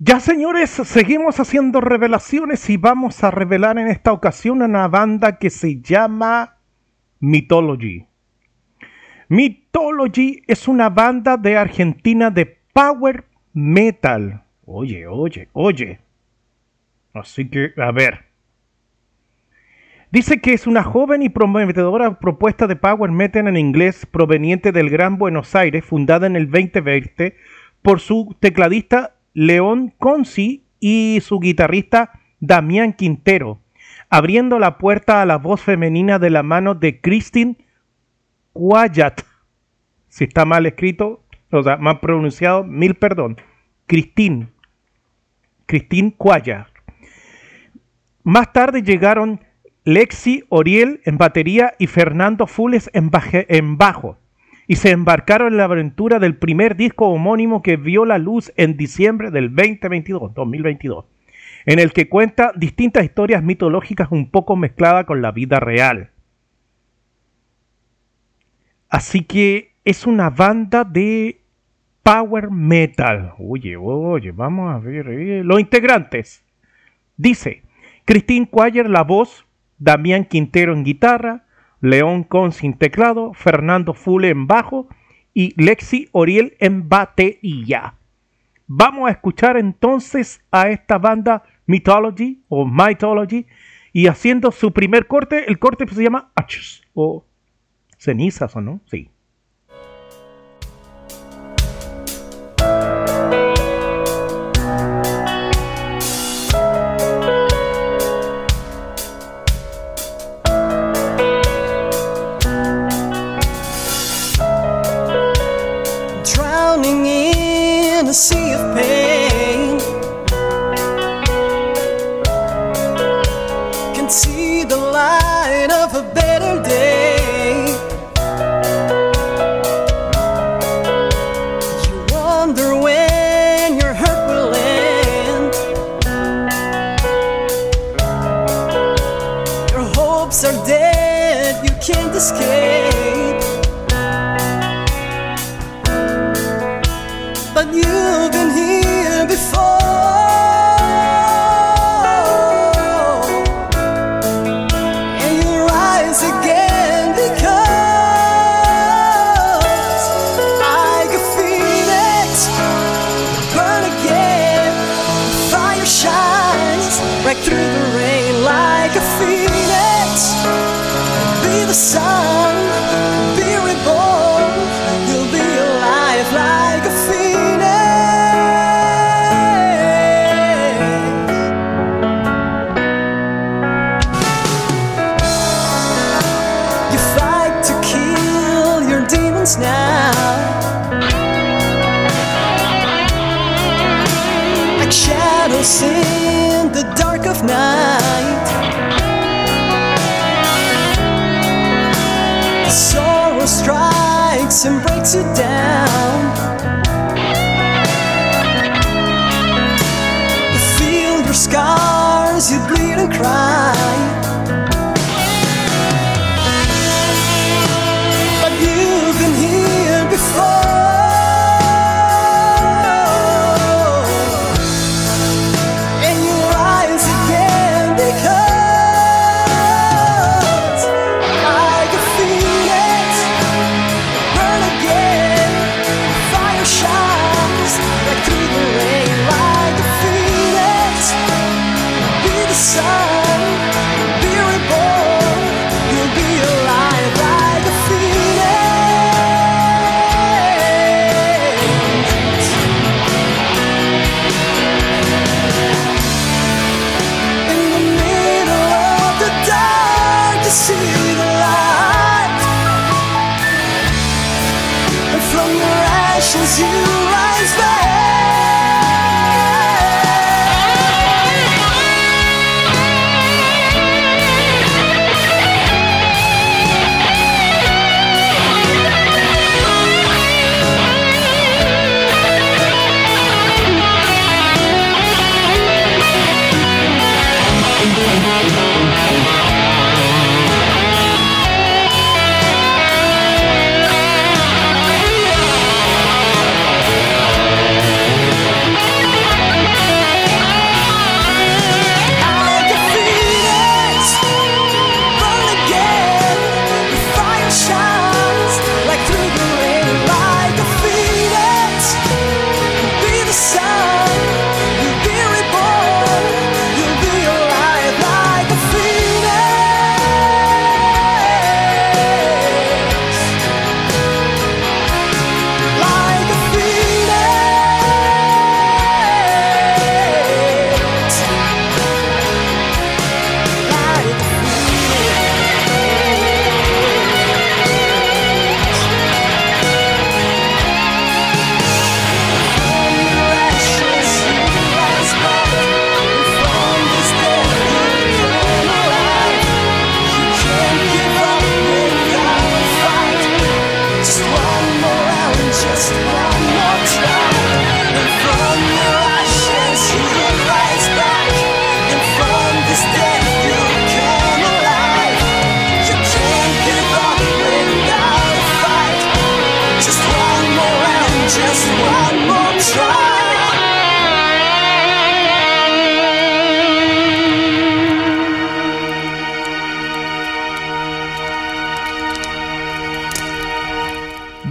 Ya señores, seguimos haciendo revelaciones y vamos a revelar en esta ocasión una banda que se llama Mythology. Mythology es una banda de Argentina de power metal. Oye, oye, oye. Así que, a ver. Dice que es una joven y prometedora propuesta de power metal en inglés proveniente del Gran Buenos Aires, fundada en el 2020 por su tecladista León Conci y su guitarrista Damián Quintero, abriendo la puerta a la voz femenina de la mano de Christine Quayat. Si está mal escrito, o sea, mal pronunciado, mil perdón. Christine. Christine Quayat. Más tarde llegaron Lexi Oriel en batería y Fernando Fules en, en bajo y se embarcaron en la aventura del primer disco homónimo que vio la luz en diciembre del 2022, 2022, en el que cuenta distintas historias mitológicas un poco mezcladas con la vida real. Así que es una banda de power metal. Oye, oye, vamos a ver eh, los integrantes. Dice, Christine Quayer la voz, Damián Quintero en guitarra, León Cons en teclado, Fernando Fule en bajo y Lexi Oriel en batería. Vamos a escuchar entonces a esta banda Mythology o Mythology y haciendo su primer corte, el corte se llama Ashes o cenizas o no, sí. now. Like shadows in the dark of night. The sorrow strikes and breaks you down. You feel your scars, you bleed and cry.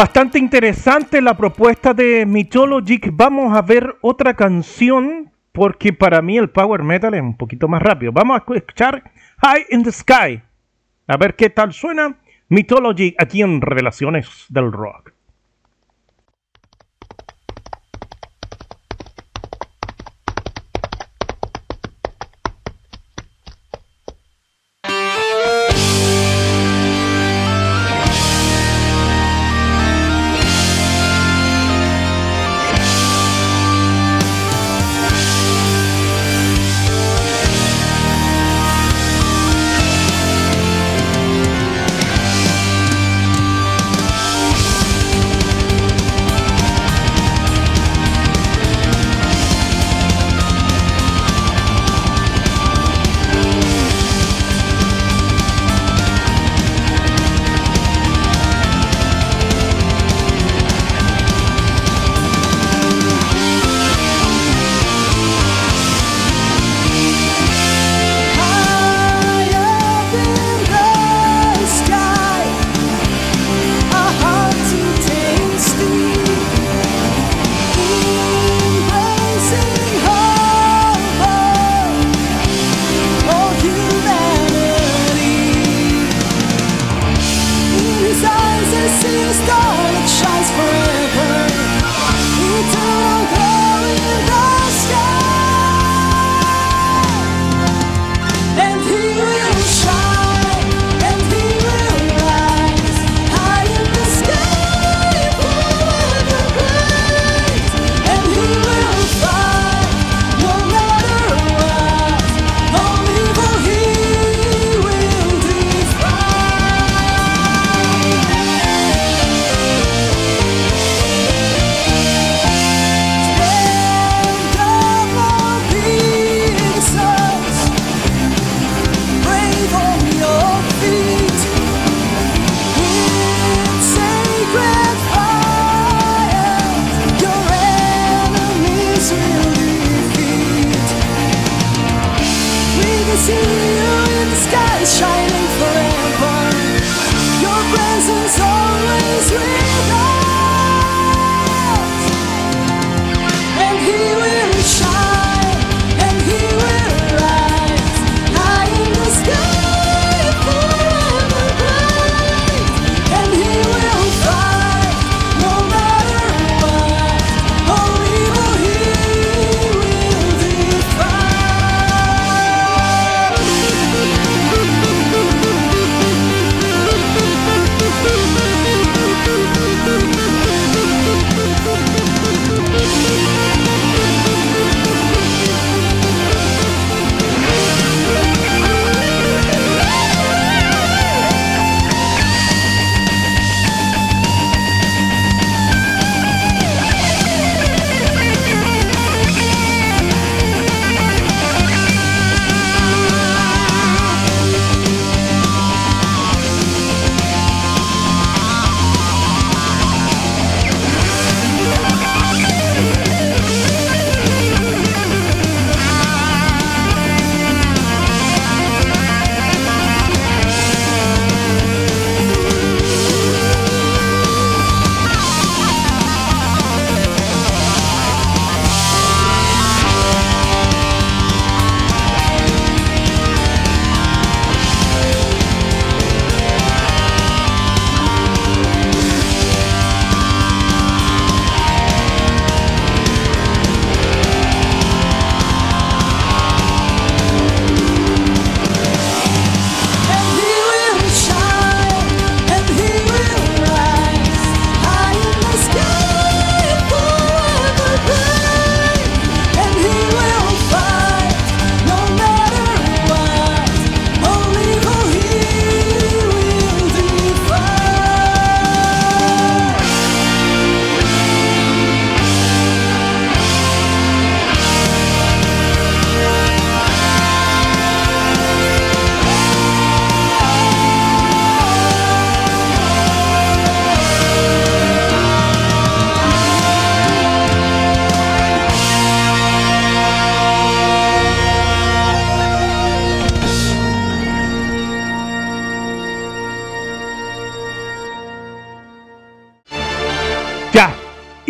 Bastante interesante la propuesta de Mythologic. Vamos a ver otra canción porque para mí el power metal es un poquito más rápido. Vamos a escuchar High in the Sky. A ver qué tal suena Mythology aquí en Revelaciones del Rock.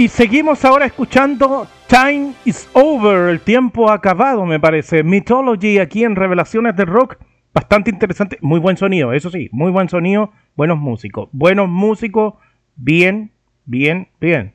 Y seguimos ahora escuchando Time is Over, el tiempo acabado, me parece. Mythology aquí en Revelaciones del Rock. Bastante interesante, muy buen sonido, eso sí, muy buen sonido, buenos músicos. Buenos músicos, bien, bien, bien.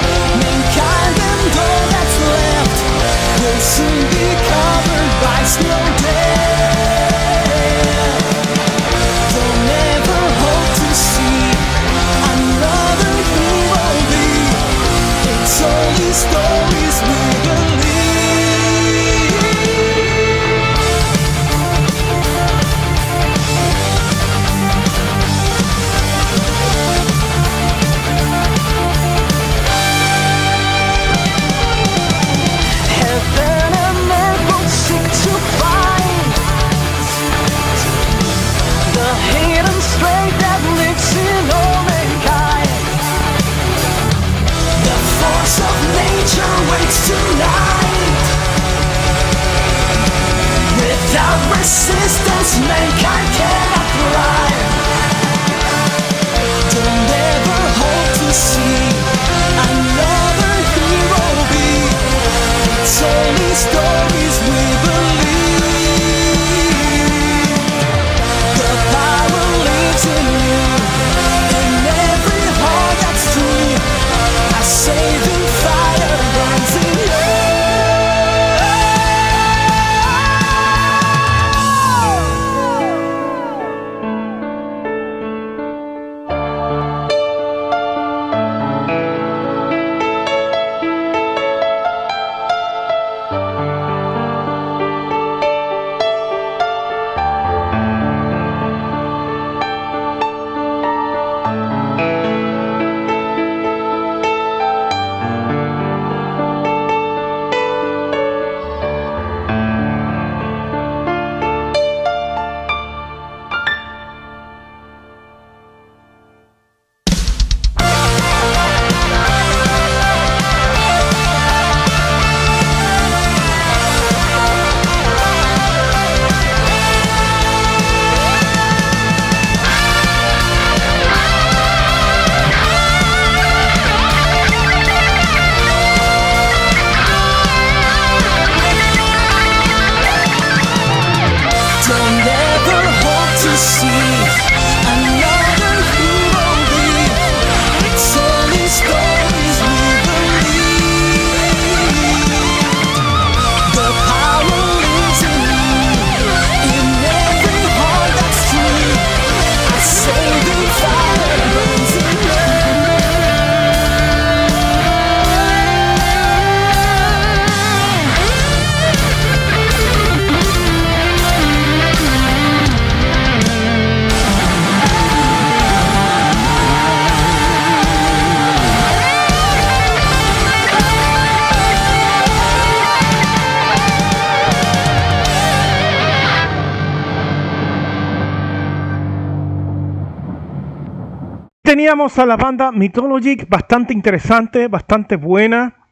teníamos a la banda Mythology, bastante interesante, bastante buena.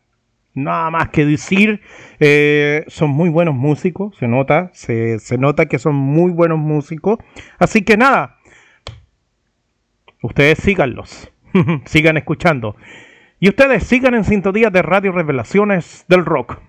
Nada más que decir, eh, son muy buenos músicos, se nota, se, nota que son muy buenos músicos. Así que nada, ustedes síganlos, sigan escuchando. Y ustedes sigan en sintonía de Radio Revelaciones del Rock.